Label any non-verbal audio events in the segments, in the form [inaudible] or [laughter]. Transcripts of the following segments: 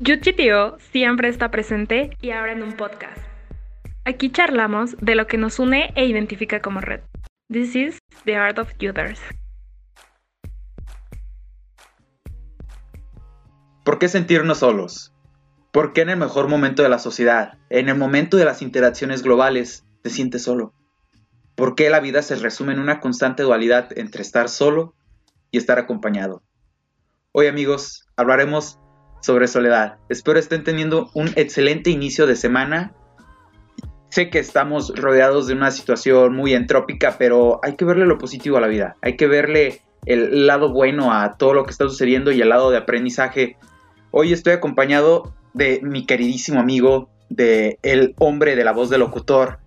UGTO siempre está presente y ahora en un podcast. Aquí charlamos de lo que nos une e identifica como red. This is the art of Uthers. ¿Por qué sentirnos solos? ¿Por qué en el mejor momento de la sociedad, en el momento de las interacciones globales, te sientes solo? ¿Por qué la vida se resume en una constante dualidad entre estar solo y estar acompañado? Hoy amigos, hablaremos sobre soledad. Espero estén teniendo un excelente inicio de semana. Sé que estamos rodeados de una situación muy entrópica, pero hay que verle lo positivo a la vida. Hay que verle el lado bueno a todo lo que está sucediendo y el lado de aprendizaje. Hoy estoy acompañado de mi queridísimo amigo, de el hombre de la voz del locutor.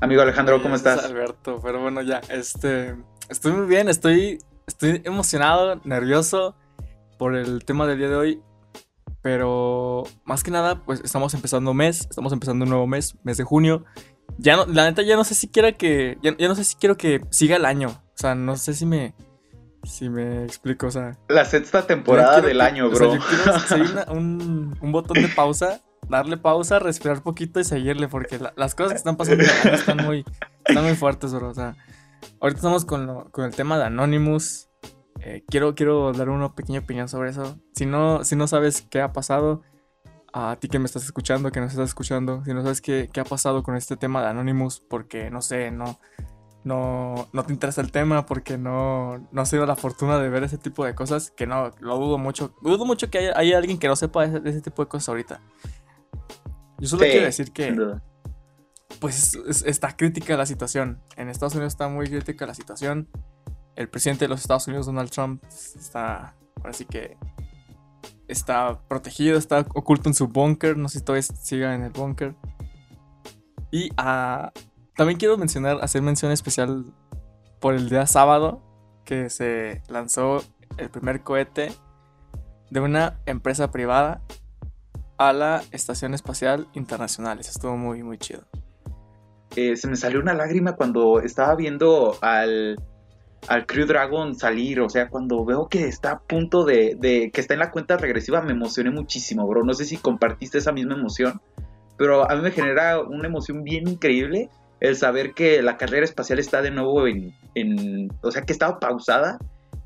Amigo Alejandro, ¿cómo estás? Alberto, pero bueno, ya, este, estoy muy bien, estoy, estoy emocionado, nervioso por el tema del día de hoy. Pero más que nada, pues estamos empezando mes, estamos empezando un nuevo mes, mes de junio. Ya no, la neta ya no sé si quiera que, ya, no sé si quiero que siga el año. O sea, no sé si me, si me explico, o sea. La sexta temporada del año, bro. O sea, yo quiero [laughs] un, un, botón de pausa, darle pausa, respirar poquito y seguirle, porque las cosas que están pasando están muy, están muy fuertes, bro. O sea, ahorita estamos con, con el tema de Anonymous. Eh, quiero, quiero dar una pequeña opinión sobre eso. Si no, si no sabes qué ha pasado, a ti que me estás escuchando, que nos estás escuchando, si no sabes qué, qué ha pasado con este tema de Anonymous, porque no sé, no, no, no te interesa el tema, porque no, no has tenido la fortuna de ver ese tipo de cosas, que no, lo dudo mucho. Dudo mucho que haya, alguien que no sepa de ese, tipo de cosas ahorita. Yo solo quiero decir que, pues, está crítica la situación. En Estados Unidos está muy crítica la situación el presidente de los Estados Unidos, Donald Trump, está, ahora sí que está protegido, está oculto en su búnker, no sé si todavía siga en el búnker. Y uh, también quiero mencionar, hacer mención especial por el día sábado que se lanzó el primer cohete de una empresa privada a la Estación Espacial Internacional. Eso estuvo muy, muy chido. Eh, se me salió una lágrima cuando estaba viendo al al Crew Dragon salir, o sea, cuando veo que está a punto de, que está en la cuenta regresiva, me emocioné muchísimo, bro. No sé si compartiste esa misma emoción, pero a mí me genera una emoción bien increíble el saber que la carrera espacial está de nuevo en, en o sea, que estaba pausada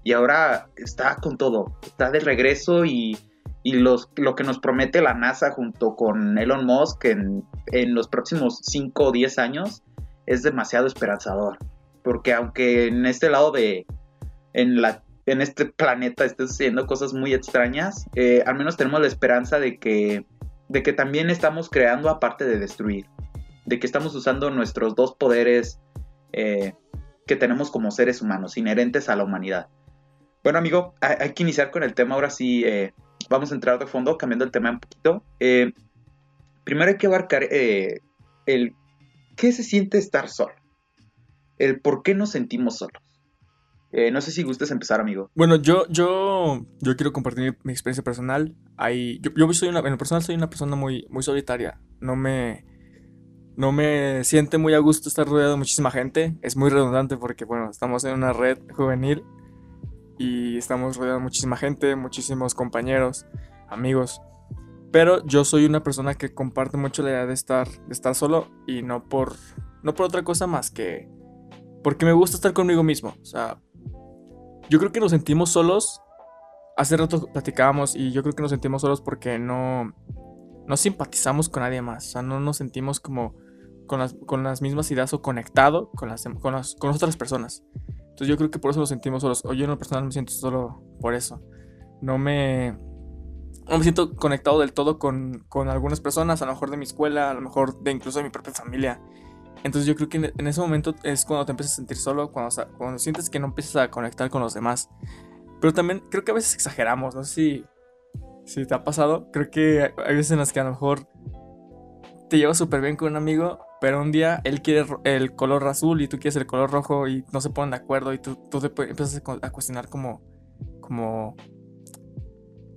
y ahora está con todo, está de regreso y, lo que nos promete la NASA junto con Elon Musk en, en los próximos 5 o 10 años es demasiado esperanzador porque aunque en este lado de, en, la, en este planeta estén sucediendo cosas muy extrañas, eh, al menos tenemos la esperanza de que, de que también estamos creando aparte de destruir, de que estamos usando nuestros dos poderes eh, que tenemos como seres humanos, inherentes a la humanidad. Bueno, amigo, hay, que iniciar con el tema. Ahora sí, eh, vamos a entrar de fondo, cambiando el tema un poquito. primero hay que abarcar el qué se siente estar solo el por qué nos sentimos solos. Eh, no sé si gustes empezar, amigo. Bueno, yo, yo, yo quiero compartir mi, experiencia personal. Yo, soy una, en lo personal soy una persona muy, muy solitaria. No me, no me siente muy a gusto estar rodeado de muchísima gente. Es muy redundante porque, bueno, estamos en una red juvenil y estamos rodeados de muchísima gente, muchísimos compañeros, amigos. Pero yo soy una persona que comparte mucho la idea de estar, estar solo y no por, no por otra cosa más que porque me gusta estar conmigo mismo. O sea, yo creo que nos sentimos solos. Hace rato platicábamos y yo creo que nos sentimos solos porque no, no simpatizamos con nadie más. O sea, no nos sentimos como con las, con las mismas ideas o conectado con las, con las, con otras personas. Entonces yo creo que por eso nos sentimos solos. O yo en lo personal me siento solo por eso. No me, no me siento conectado del todo con, con algunas personas, a lo mejor de mi escuela, a lo mejor de incluso de mi propia familia. Entonces yo creo que en ese momento es cuando te empiezas a sentir solo, cuando, cuando sientes que no empiezas a conectar con los demás. Pero también creo que a veces exageramos, no sé si, si te ha pasado. Creo que hay veces en las que a lo mejor te llevas súper bien con un amigo, pero un día él quiere el color azul y tú quieres el color rojo y no se ponen de acuerdo y tú, tú te empiezas a cuestionar como, como,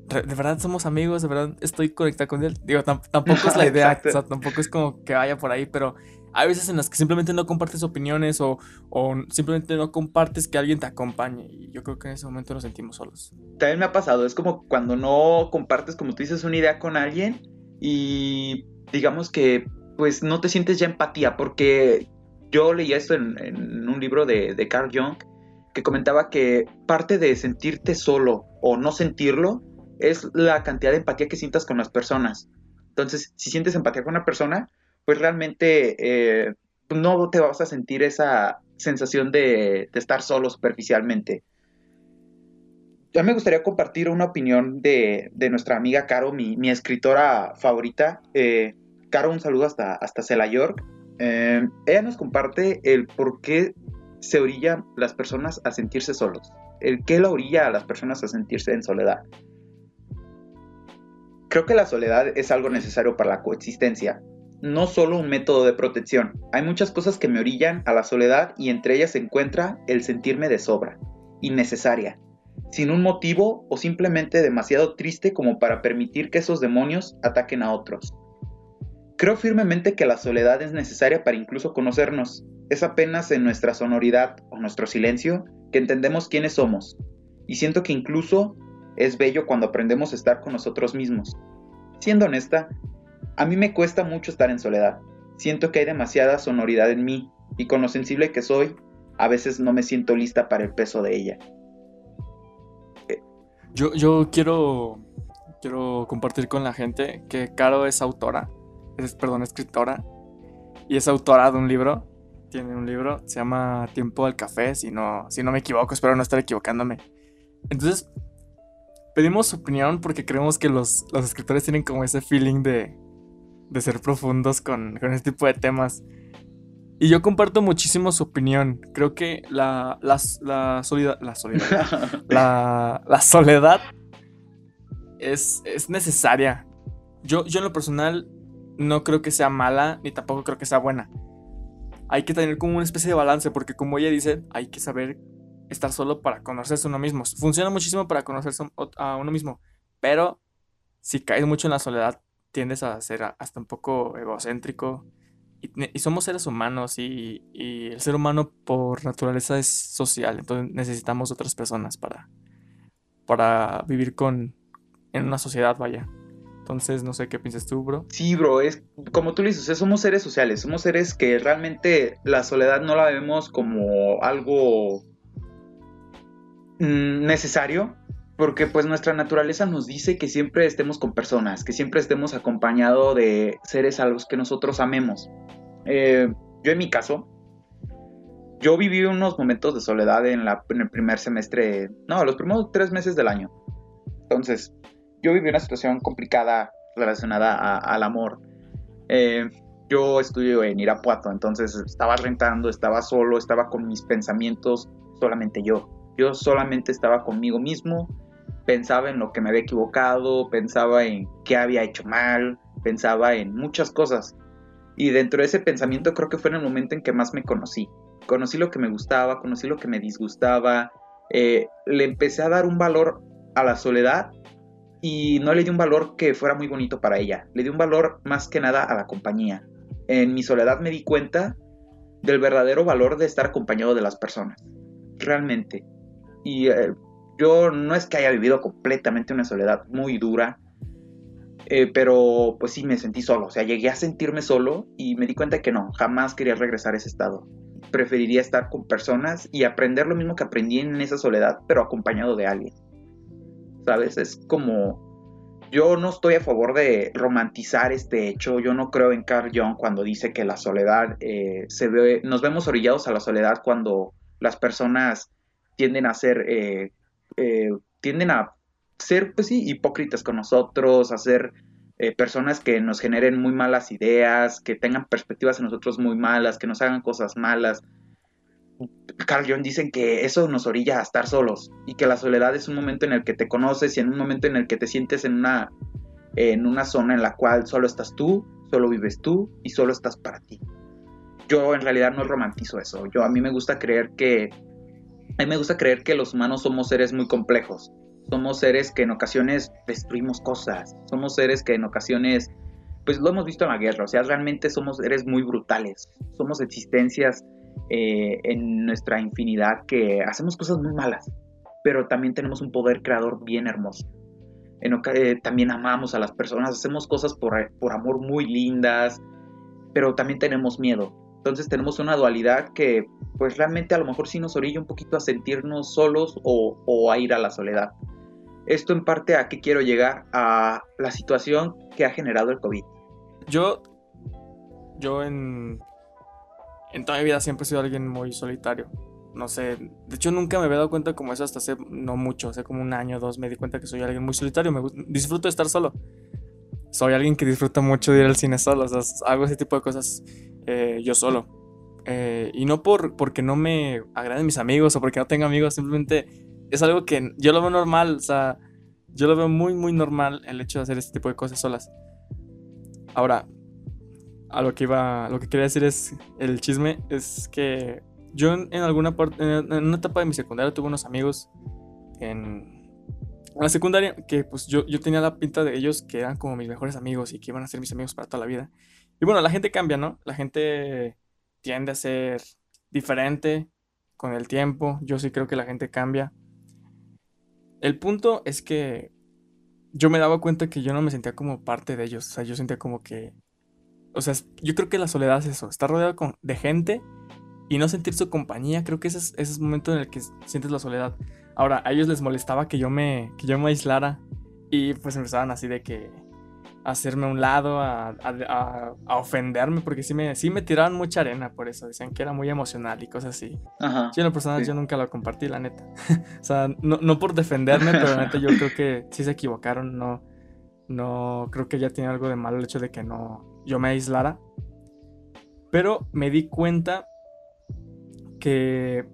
de verdad somos amigos, de verdad estoy conectado con él. Digo, tampoco es la [laughs] idea, o sea, tampoco es como que vaya por ahí, pero hay veces en las que simplemente no compartes opiniones o, o, simplemente no compartes que alguien te acompañe. Y yo creo que en ese momento nos sentimos solos. También me ha pasado, es como cuando no compartes, como tú dices, una idea con alguien y digamos que pues no te sientes ya empatía, porque yo leí esto en, un libro de, de Carl Jung que comentaba que parte de sentirte solo o no sentirlo es la cantidad de empatía que sientas con las personas. Entonces, si sientes empatía con una persona, pues realmente eh, no te vas a sentir esa sensación de, estar solo superficialmente. Ya me gustaría compartir una opinión de, nuestra amiga Caro, mi, escritora favorita. Eh, Caro, un saludo hasta, hasta Cela York. Eh, ella nos comparte el por qué se orillan las personas a sentirse solos. El qué la orilla a las personas a sentirse en soledad. Creo que la soledad es algo necesario para la coexistencia, no solo un método de protección. Hay muchas cosas que me orillan a la soledad y entre ellas se encuentra el sentirme de sobra, innecesaria, sin un motivo o simplemente demasiado triste como para permitir que esos demonios ataquen a otros. Creo firmemente que la soledad es necesaria para incluso conocernos. Es apenas en nuestra sonoridad o nuestro silencio que entendemos quiénes somos. Y siento que incluso es bello cuando aprendemos a estar con nosotros mismos. Siendo honesta, a mí me cuesta mucho estar en soledad. Siento que hay demasiada sonoridad en mí y con lo sensible que soy, a veces no me siento lista para el peso de ella. Yo, yo quiero, quiero compartir con la gente que Caro es autora, es, perdón, escritora, y es autora de un libro. Tiene un libro, se llama Tiempo al Café, si no, si no me equivoco, espero no estar equivocándome. Entonces, pedimos su opinión porque creemos que los, escritores tienen como ese feeling de, de ser profundos con, con este tipo de temas. Y yo comparto muchísimo su opinión. Creo que la, la, la, soledad, [laughs] la, la, soledad es, es necesaria. Yo, yo en lo personal no creo que sea mala ni tampoco creo que sea buena. Hay que tener como una especie de balance porque como ella dice, hay que saber estar solo para conocerse a uno mismo. Funciona muchísimo para conocerse a uno mismo, pero si caes mucho en la soledad, tiendes a ser hasta un poco egocéntrico. Y, somos seres humanos y, el ser humano por naturaleza es social, entonces necesitamos otras personas para, para vivir con, en una sociedad, vaya. Entonces, no sé qué piensas tú, bro. Sí, bro, es como tú dices, somos seres sociales, somos seres que realmente la soledad no la vemos como algo Mm, necesario porque pues nuestra naturaleza nos dice que siempre estemos con personas, que siempre estemos acompañados de seres a los que nosotros amemos. Eh, yo en mi caso, yo viví unos momentos de soledad en, la, en el primer semestre, no, los primeros tres meses del año. Entonces, yo viví una situación complicada relacionada al amor. Eh, yo estudio en Irapuato, entonces estaba rentando, estaba solo, estaba con mis pensamientos, solamente yo. Yo solamente estaba conmigo mismo, pensaba en lo que me había equivocado, pensaba en qué había hecho mal, pensaba en muchas cosas. Y dentro de ese pensamiento creo que fue en el momento en que más me conocí. Conocí lo que me gustaba, conocí lo que me disgustaba, eh, le empecé a dar un valor a la soledad y no le di un valor que fuera muy bonito para ella, le di un valor más que nada a la compañía. En mi soledad me di cuenta del verdadero valor de estar acompañado de las personas. Realmente. Y eh, yo no es que haya vivido completamente una soledad muy dura, eh, pero pues sí me sentí solo. O sea, llegué a sentirme solo y me di cuenta que no, jamás quería regresar a ese estado. Preferiría estar con personas y aprender lo mismo que aprendí en esa soledad, pero acompañado de alguien. ¿Sabes? Es como... Yo no estoy a favor de romantizar este hecho. Yo no creo en Carl Jung cuando dice que la soledad eh, se ve... Nos vemos orillados a la soledad cuando las personas tienden a ser, eh, eh, tienden a ser, pues sí, hipócritas con nosotros, a ser eh, personas que nos generen muy malas ideas, que tengan perspectivas en nosotros muy malas, que nos hagan cosas malas. Carl Jung dicen que eso nos orilla a estar solos y que la soledad es un momento en el que te conoces y en un momento en el que te sientes en una, en una zona en la cual solo estás tú, solo vives tú y solo estás para ti. Yo en realidad no romantizo eso. Yo a mí me gusta creer que a mí me gusta creer que los humanos somos seres muy complejos. Somos seres que en ocasiones destruimos cosas. Somos seres que en ocasiones pues lo hemos visto en la guerra, o sea, realmente somos seres muy brutales, somos existencias eh, en nuestra infinidad que hacemos cosas muy malas, pero también tenemos un poder creador bien hermoso. Eh, también amamos a las personas, hacemos cosas por, por amor muy lindas, pero también tenemos miedo. Entonces tenemos una dualidad que pues realmente a lo mejor sí nos orilla un poquito a sentirnos solos o, a ir a la soledad. Esto en parte a qué quiero llegar, a la situación que ha generado el COVID. Yo, yo en, en toda mi vida siempre he sido alguien muy solitario. No sé, de hecho nunca me había dado cuenta como eso hasta hace no mucho, hace como un año o dos me di cuenta que soy alguien muy solitario, me disfruto de estar solo. Soy alguien que disfruta mucho de ir al cine solo, o sea, hago ese tipo de cosas eh, yo solo. Eh, y no por, porque no me agraden mis amigos o porque no tengo amigos, simplemente es algo que yo lo veo normal, o sea, yo lo veo muy, muy normal el hecho de hacer este tipo de cosas solas. Ahora, a lo que iba, lo que quería decir es, el chisme es que yo en, alguna parte, en, una etapa de mi secundaria tuve unos amigos en, la secundaria que pues yo, yo tenía la pinta de ellos que eran como mis mejores amigos y que iban a ser mis amigos para toda la vida. Y bueno, la gente cambia, ¿no? La gente tiende a ser diferente con el tiempo. Yo sí creo que la gente cambia. El punto es que yo me daba cuenta que yo no me sentía como parte de ellos. O sea, yo sentía como que. O sea, yo creo que la soledad es eso. Estar rodeado con, de gente y no sentir su compañía, creo que ese es, ese momento en el que sientes la soledad. Ahora, a ellos les molestaba que yo me, que yo me aislara y pues empezaban así de que hacerme a un lado, a, a, a, ofenderme, porque sí me, sí me tiraban mucha arena por eso, decían que era muy emocional y cosas así. Ajá, yo en lo personal yo nunca lo compartí, la neta. [laughs] o sea, no, no, por defenderme, pero la neta yo creo que sí se equivocaron, no, no creo que ya tiene algo de malo el hecho de que no, yo me aislara. Pero me di cuenta que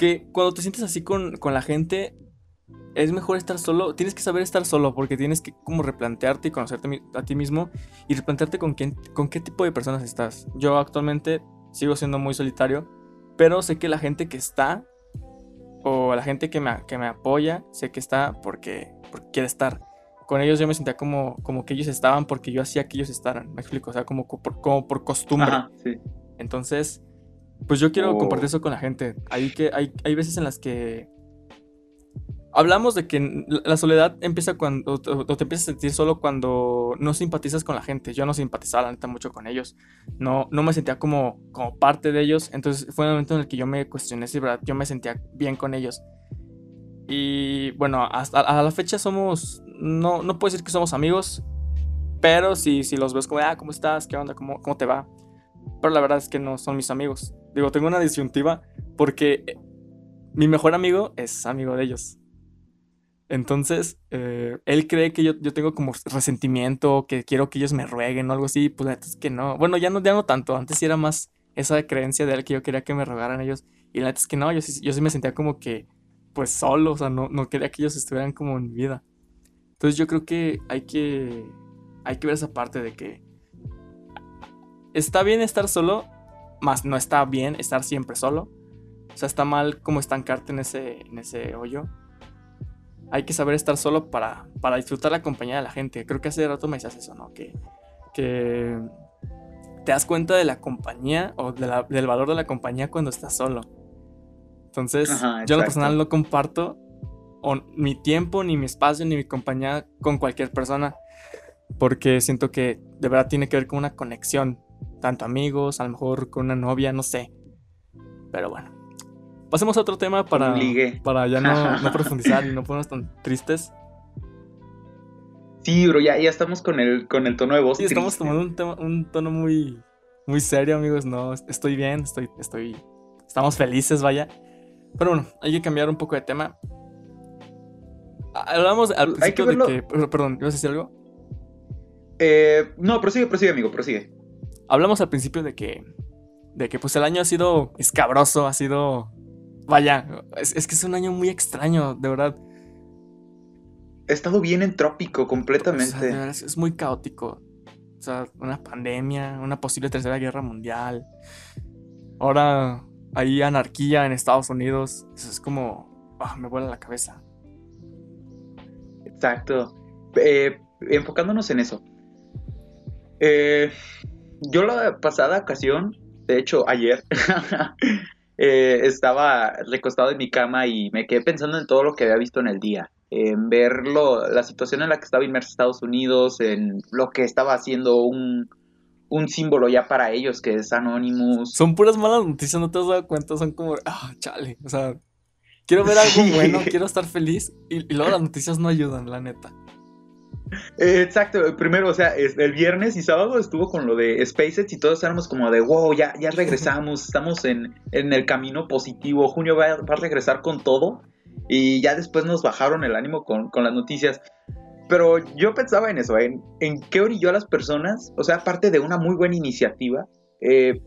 que cuando te sientes así con, la gente, es mejor estar solo. Tienes que saber estar solo porque tienes que como replantearte y conocerte a ti mismo y replantearte con, quién, con qué tipo de personas estás. Yo actualmente sigo siendo muy solitario, pero sé que la gente que está o la gente que me, que me apoya, sé que está porque, quiere estar. Con ellos yo me sentía como, como que ellos estaban porque yo hacía que ellos estaran. Me explico, o sea, como por, como por costumbre. Entonces, pues yo quiero compartir eso con la gente. Hay, que, hay, hay veces en las que hablamos de que la soledad empieza cuando, o te empiezas a sentir solo cuando no simpatizas con la gente. Yo no simpatizaba, la neta, mucho con ellos. No, no me sentía como, como parte de ellos. Entonces fue un momento en el que yo me cuestioné si verdad yo me sentía bien con ellos. Y bueno, hasta a la fecha somos, no, no puedo decir que somos amigos, pero si, si los ves como, ah, ¿cómo estás? ¿Qué onda? ¿Cómo, ¿Cómo te va? Pero la verdad es que no son mis amigos. Digo, tengo una disyuntiva porque eh, mi mejor amigo es amigo de ellos. Entonces, eh, él cree que yo, yo, tengo como resentimiento, que quiero que ellos me rueguen o algo así. Pues es que no. Bueno, ya no, ya no tanto. Antes sí era más esa creencia de él que yo quería que me rogaran ellos. Y la neta es que no, yo sí, yo sí me sentía como que, pues solo, o sea, no, no quería que ellos estuvieran como en mi vida. Entonces yo creo que hay que, hay que ver esa parte de que está bien estar solo, más no está bien estar siempre solo. O sea, está mal como estancarte en ese, en ese hoyo. Hay que saber estar solo para, para disfrutar la compañía de la gente. Creo que hace rato me decías eso, ¿no? Que, que te das cuenta de la compañía o del valor de la compañía cuando estás solo. Entonces, yo en lo personal no comparto o, mi tiempo, ni mi espacio, ni mi compañía con cualquier persona. Porque siento que de verdad tiene que ver con una conexión tanto amigos, a lo mejor con una novia, no sé. Pero bueno. Pasemos a otro tema para, para ya no, [laughs] profundizar y no ponernos tan tristes. Sí, bro, ya, ya estamos con el, con el tono de voz. Sí, estamos tomando un, un, tono muy, muy serio, amigos. No, estoy bien, estoy, estoy, estamos felices, vaya. Pero bueno, hay que cambiar un poco de tema. Hablamos al principio de que. Perdón, ¿ibas a decir algo? Eh, no, prosigue, prosigue, amigo, prosigue hablamos al principio de que, de que pues el año ha sido escabroso, ha sido, vaya, es, que es un año muy extraño, de verdad. He estado bien entrópico completamente. es, muy caótico. O sea, una pandemia, una posible tercera guerra mundial. Ahora hay anarquía en Estados Unidos. Eso es como, ah, me vuela la cabeza. Exacto. Eh, enfocándonos en eso. Eh, yo la pasada ocasión, de hecho ayer, [laughs] eh, estaba recostado en mi cama y me quedé pensando en todo lo que había visto en el día. En ver la situación en la que estaba inmerso Estados Unidos, en lo que estaba haciendo un, un símbolo ya para ellos, que es Anonymous. Son puras malas noticias, no te has dado cuenta, son como, ah, chale, o sea, quiero ver algo [laughs] bueno, quiero estar feliz y, luego las noticias no ayudan, la neta. Eh, exacto, primero, o sea, el viernes y sábado estuvo con lo de SpaceX y todos éramos como de, wow, ya, ya [laughs] regresamos, estamos en, el camino positivo, junio va, va, a regresar con todo y ya después nos bajaron el ánimo con, con las noticias. Pero yo pensaba en eso, en, en qué orilló a las personas, o sea, aparte de una muy buena iniciativa, eh,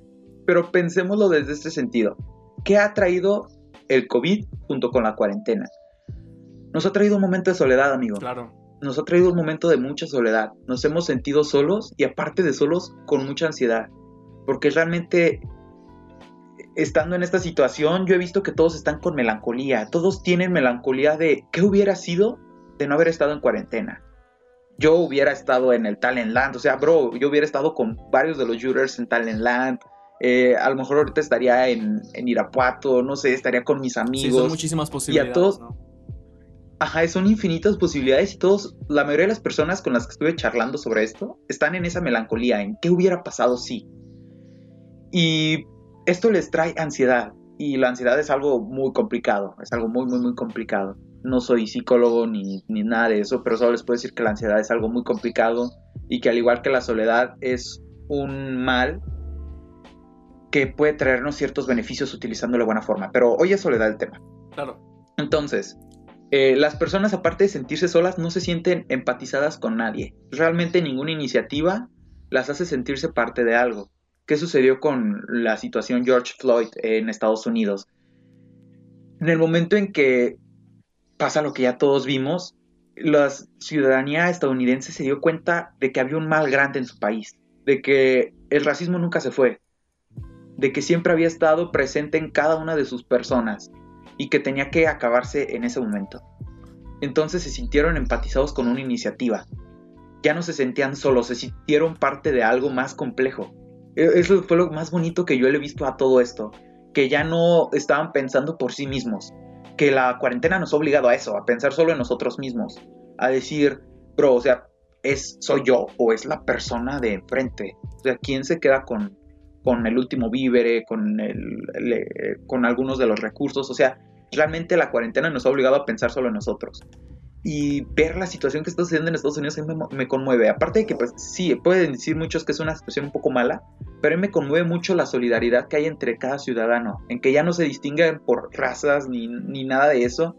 pero pensémoslo desde este sentido. ¿Qué ha traído el COVID junto con la cuarentena? Nos ha traído un momento de soledad, amigo. Claro. Nos ha traído un momento de mucha soledad. Nos hemos sentido solos y aparte de solos, con mucha ansiedad. Porque realmente, estando en esta situación, yo he visto que todos están con melancolía. Todos tienen melancolía de qué hubiera sido de no haber estado en cuarentena. Yo hubiera estado en el Talentland, o sea, bro, yo hubiera estado con varios de los shooters en Talentland. Eh, a lo mejor ahorita estaría en, Irapuato, no sé, estaría con mis amigos. son muchísimas posibilidades. Y a todos, Ajá, son infinitas posibilidades y todos, la mayoría de las personas con las que estuve charlando sobre esto están en esa melancolía, en qué hubiera pasado si. Y esto les trae ansiedad y la ansiedad es algo muy complicado, es algo muy, muy, muy complicado no soy psicólogo ni, nada de eso, pero solo les puedo decir que la ansiedad es algo muy complicado y que al igual que la soledad es un mal que puede traernos ciertos beneficios utilizándolo de buena forma. Pero hoy es soledad el tema. Claro. Entonces, eh, las personas aparte de sentirse solas no se sienten empatizadas con nadie. Realmente ninguna iniciativa las hace sentirse parte de algo. ¿Qué sucedió con la situación George Floyd en Estados Unidos? En el momento en que pasa lo que ya todos vimos, la ciudadanía estadounidense se dio cuenta de que había un mal grande en su país, de que el racismo nunca se fue, de que siempre había estado presente en cada una de sus personas y que tenía que acabarse en ese momento. Entonces se sintieron empatizados con una iniciativa. Ya no se sentían solos, se sintieron parte de algo más complejo. E-, eso fue lo más bonito que yo le he visto a todo esto, que ya no estaban pensando por sí mismos, que la cuarentena nos ha obligado a eso, a pensar solo en nosotros mismos, a decir, bro, o sea, es soy yo o es la persona de enfrente. O sea, ¿quién se queda con, con el último vívere, con, el, con algunos de los recursos? O sea, realmente la cuarentena nos ha obligado a pensar solo en nosotros y ver la situación que está sucediendo en Estados Unidos me, conmueve. Aparte de que, pues sí, pueden decir muchos que es una situación un poco mala, pero a mí me conmueve mucho la solidaridad que hay entre cada ciudadano, en que ya no se distinguen por razas ni, nada de eso,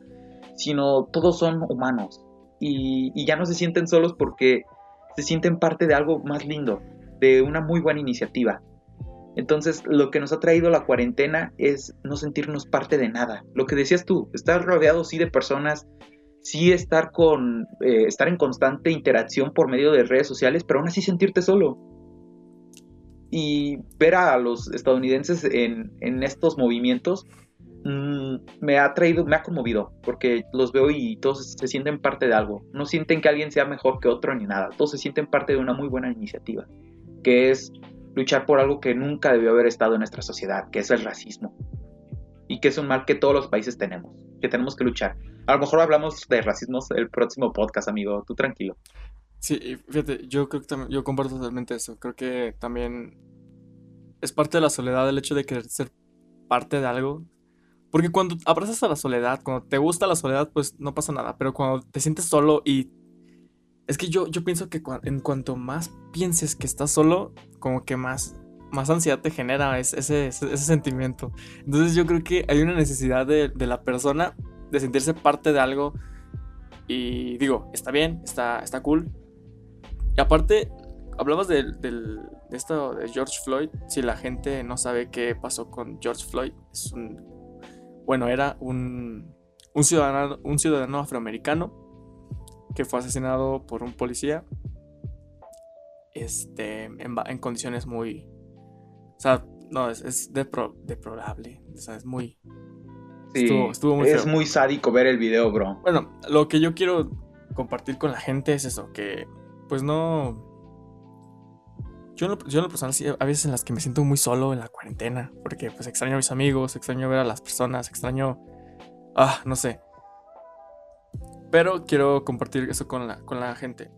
sino todos son humanos y, y ya no se sienten solos porque se sienten parte de algo más lindo, de una muy buena iniciativa. Entonces, lo que nos ha traído la cuarentena es no sentirnos parte de nada. Lo que decías tú, estar rodeado sí de personas sí estar con eh, estar en constante interacción por medio de redes sociales, pero aún así sentirte solo. Y ver a los estadounidenses en, estos movimientos mm, me ha traído, me ha conmovido, porque los veo y todos se sienten parte de algo. No sienten que alguien sea mejor que otro ni nada. Todos se sienten parte de una muy buena iniciativa, que es luchar por algo que nunca debió haber estado en nuestra sociedad, que es el racismo. Y que es un mal que todos los países tenemos, que tenemos que luchar. A lo mejor hablamos de racismo el próximo podcast, amigo. Tú tranquilo. Sí, fíjate, yo creo que también, yo comparto totalmente eso. Creo que también es parte de la soledad el hecho de querer ser parte de algo. Porque cuando abrazas a la soledad, cuando te gusta la soledad, pues no pasa nada. Pero cuando te sientes solo y... Es que yo, yo pienso que en cuanto más pienses que estás solo, como que más, más ansiedad te genera ese, ese, sentimiento. Entonces yo creo que hay una necesidad de, de la persona de sentirse parte de algo. Y digo, está bien, está, está cool. Y aparte, hablamos de, esto de George Floyd. Si la gente no sabe qué pasó con George Floyd, es un. Bueno, era un, un, ciudadano, un ciudadano afroamericano que fue asesinado por un policía. Este, en, condiciones muy. O sea, no, es, es deplorable. O sea, es muy, estuvo, muy Es muy sádico ver el video, bro. Bueno, lo que yo quiero compartir con la gente es eso, que pues no... Yo en, lo, yo en lo personal sí, a veces en las que me siento muy solo en la cuarentena, porque pues extraño a mis amigos, extraño ver a las personas, extraño... Ah, no sé. Pero quiero compartir eso con la, con la gente.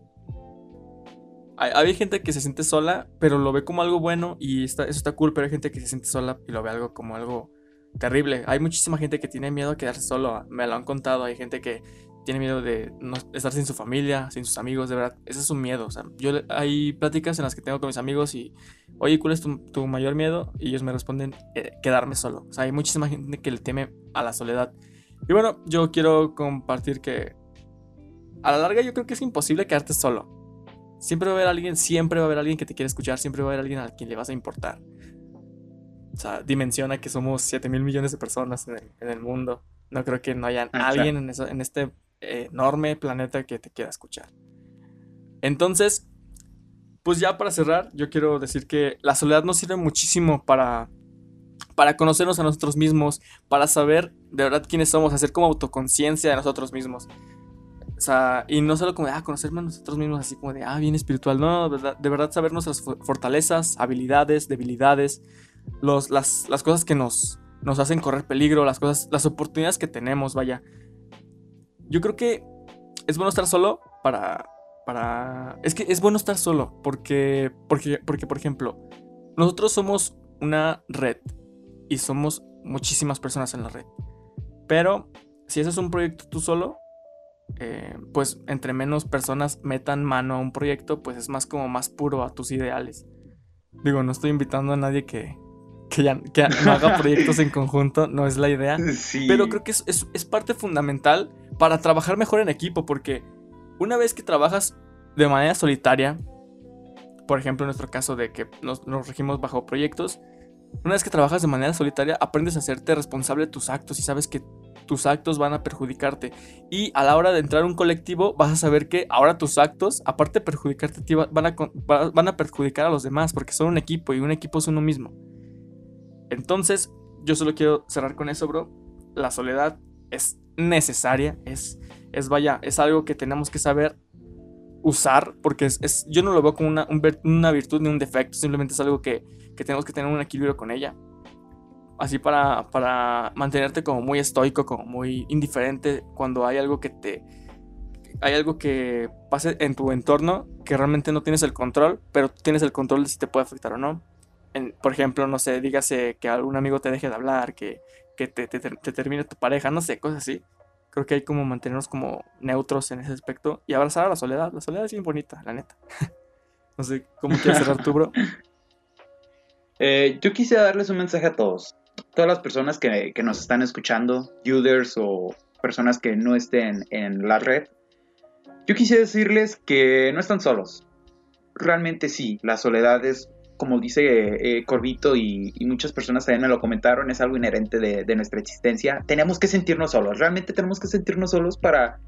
Hay, hay gente que se siente sola, pero lo ve como algo bueno y eso está cool, pero hay gente que se siente sola y lo ve algo como algo terrible. Hay muchísima gente que tiene miedo a quedarse solo, me lo han contado, hay gente que tiene miedo de estar sin su familia, sin sus amigos, de verdad, ese es un miedo. Yo hay pláticas en las que tengo con mis amigos y, oye, ¿cuál es tu, tu mayor miedo? Y ellos me responden, eh, quedarme solo. O sea, hay muchísima gente que le teme a la soledad. Y bueno, yo quiero compartir que a la larga yo creo que es imposible quedarte solo. Siempre va a haber alguien, siempre va a haber alguien que te quiere escuchar, siempre va a haber alguien a quien le vas a importar. O sea, dimensiona que somos 7 mil millones de personas en el, en el, mundo. No creo que no haya ah, alguien en, eso, en este eh, enorme planeta que te quiera escuchar. Entonces, pues ya para cerrar, yo quiero decir que la soledad nos sirve muchísimo para, para conocernos a nosotros mismos, para saber de verdad quiénes somos, hacer como autoconciencia de nosotros mismos. O y no solo como de, ah, conocernos nosotros mismos así como de, ah, bien espiritual, no, de verdad, saber nuestras fortalezas, habilidades, debilidades, los, las, las cosas que nos, nos hacen correr peligro, las cosas, las oportunidades que tenemos, vaya. Yo creo que es bueno estar solo para, para... Es que es bueno estar solo porque, porque, porque, por ejemplo, nosotros somos una red y somos muchísimas personas en la red. Pero si es un proyecto tú solo, eh, pues entre menos personas metan mano a un proyecto, pues es más como más puro a tus ideales. Digo, no estoy invitando a nadie que, que, ya, que no haga proyectos en conjunto, no es la idea. [laughs] Pero creo que es, es, es, parte fundamental para trabajar mejor en equipo, porque una vez que trabajas de manera solitaria, por ejemplo en nuestro caso de que nos, nos regimos bajo proyectos, una vez que trabajas de manera solitaria, aprendes a hacerte responsable de tus actos y sabes que tus actos van a perjudicarte. Y a la hora de entrar a un colectivo, vas a saber que ahora tus actos, aparte de perjudicarte, van a, van a perjudicar a los demás, porque son un equipo y un equipo es uno mismo. Entonces, yo solo quiero cerrar con eso, bro. La soledad es necesaria, es, es vaya, es algo que tenemos que saber usar, porque es, yo no lo veo como una, una virtud ni un defecto, simplemente es algo que, que tenemos que tener un equilibrio con ella así para, para mantenerte como muy estoico, como muy indiferente cuando hay algo que te... Hay algo que pase en tu entorno que realmente no tienes el control, pero tienes el control de si te puede afectar o no. Por ejemplo, no sé, dígase que algún amigo te deje de hablar, que, que te, te, te, termine tu pareja, no sé, cosas así. Creo que hay como mantenernos como neutros en ese aspecto y abrazar a la soledad. La soledad es bien bonita, la neta. [laughs] no sé, ¿cómo quieres cerrar tú, bro? [laughs] Eh, yo quisiera darles un mensaje a todos todas las personas que, que nos están escuchando, users o personas que no estén en la red, yo quisiera decirles que no están solos. Realmente sí, la soledad es, como dice eh, Corbito y, y, muchas personas también me lo comentaron, es algo inherente de, de, nuestra existencia. Tenemos que sentirnos solos, realmente tenemos que sentirnos solos para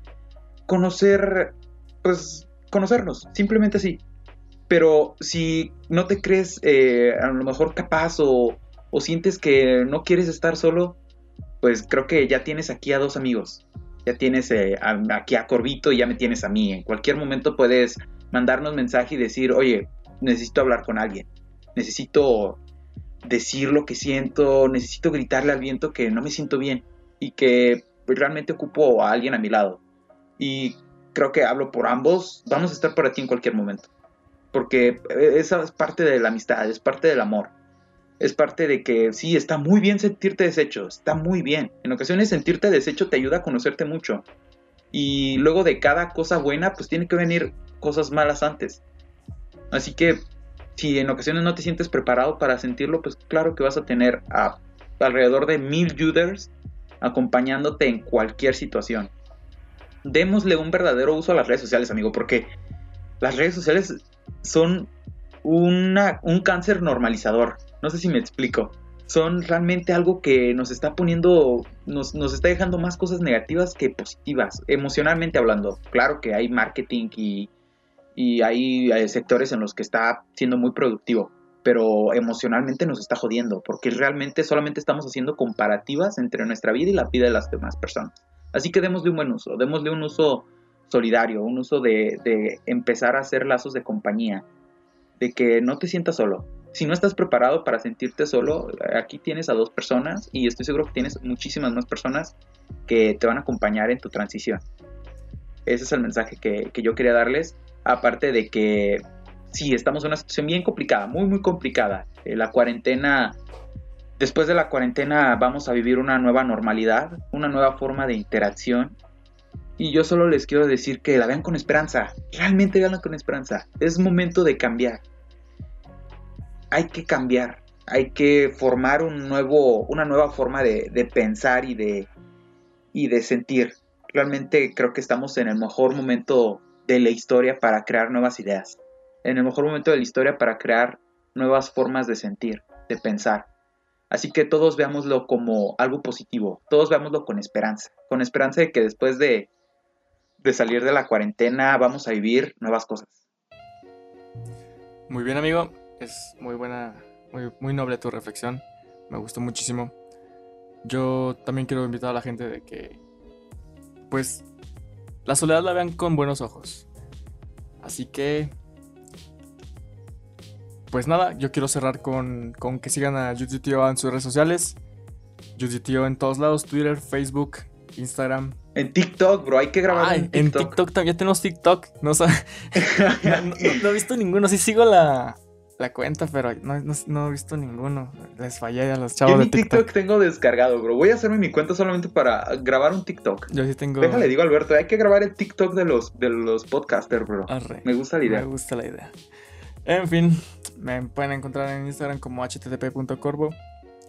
conocer, pues, conocernos, simplemente así. Pero si no te crees eh, a lo mejor capaz o, o sientes que no quieres estar solo, pues creo que ya tienes aquí a dos amigos. Ya tienes eh, a, aquí a Corbito y ya me tienes a mí. En cualquier momento puedes mandarnos mensaje y decir, oye, necesito hablar con alguien. Necesito decir lo que siento, necesito gritarle al viento que no me siento bien y que realmente ocupo a alguien a mi lado. Y creo que hablo por ambos, vamos a estar por aquí en cualquier momento. Porque esa es parte de la amistad, es parte del amor es parte de que sí, está muy bien sentirte deshecho, está muy bien. En ocasiones sentirte deshecho te ayuda a conocerte mucho. Y luego de cada cosa buena, pues tiene que venir cosas malas antes. Así que si en ocasiones no te sientes preparado para sentirlo, pues claro que vas a tener a alrededor de mil users acompañándote en cualquier situación. Démosle un verdadero uso a las redes sociales, amigo, porque las redes sociales son una, un cáncer normalizador. No sé si me explico. Son realmente algo que nos está poniendo, nos, nos está dejando más cosas negativas que positivas, emocionalmente hablando. Claro que hay marketing y, y hay, hay sectores en los que está siendo muy productivo, pero emocionalmente nos está jodiendo, porque realmente solamente estamos haciendo comparativas entre nuestra vida y la vida de las demás personas. Así que démosle un buen uso, démosle un uso solidario, un uso de, de empezar a hacer lazos de compañía, de que no te sientas solo. Si no estás preparado para sentirte solo, aquí tienes a dos personas y estoy seguro que tienes muchísimas más personas que te van a acompañar en tu transición. Ese es el mensaje que, yo quería darles. Aparte de que sí, estamos en una situación bien complicada, muy, muy complicada. Eh, la cuarentena, después de la cuarentena vamos a vivir una nueva normalidad, una nueva forma de interacción. Y yo solo les quiero decir que la vean con esperanza, realmente veanla con esperanza. Es momento de cambiar. Hay que cambiar, hay que formar una nueva forma de, pensar y de, sentir. Realmente creo que estamos en el mejor momento de la historia para crear nuevas ideas en el mejor momento de la historia para crear nuevas formas de sentir, de pensar. Así que todos veámoslo como algo positivo, todos veámoslo con esperanza, con esperanza de que después de, de salir de la cuarentena vamos a vivir nuevas cosas. Muy bien amigo, es muy buena, muy, muy noble tu reflexión, me gustó muchísimo. Yo también quiero invitar a la gente de que, pues, la soledad la vean con buenos ojos. Así que pues nada, yo quiero cerrar con, con que sigan a Tio en sus redes sociales. Tio en todos lados, Twitter, Facebook, Instagram. En TikTok, bro, hay que grabar en TikTok. En TikTok también tenemos TikTok. [laughs] No, no, he visto ninguno. Sí sigo la, la cuenta, pero no, he visto ninguno. Les fallé a los chavos de TikTok. TikTok tengo descargado, bro. Voy a hacerme mi cuenta solamente para grabar un TikTok. Yo sí tengo. Déjale, digo Alberto, hay que grabar el TikTok de los, de los podcasters, bro. Me gusta la idea. Me gusta la idea. En fin, me pueden encontrar en Instagram como http.corvo.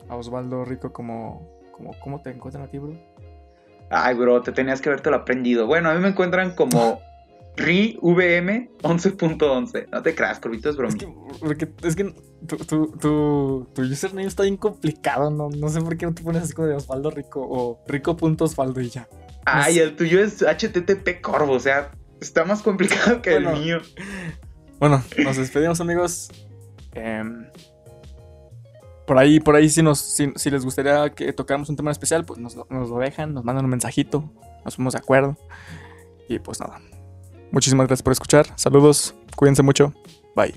A Osvaldo Rico como, como... ¿Cómo te encuentran a ti, bro? Ay, bro, te tenías que haberte lo aprendido. Bueno, a mí me encuentran como RIVM 11.11. No te creas, Corvito es broma. Es que, es que tu, tu, tu, tu, username está bien complicado. No, no sé por qué no te pones así como de Osvaldo Rico o Rico.osvaldo y ya. Ay, el tuyo es HTTP Corvo, o sea, está más complicado que el mío. Bueno, nos despedimos amigos. Em, por ahí, por ahí si, nos, si, les gustaría que tocáramos un tema especial, pues nos, nos lo dejan, nos mandan un mensajito, nos fuimos de acuerdo. Y pues nada. Muchísimas gracias por escuchar. Saludos, cuídense mucho. Bye.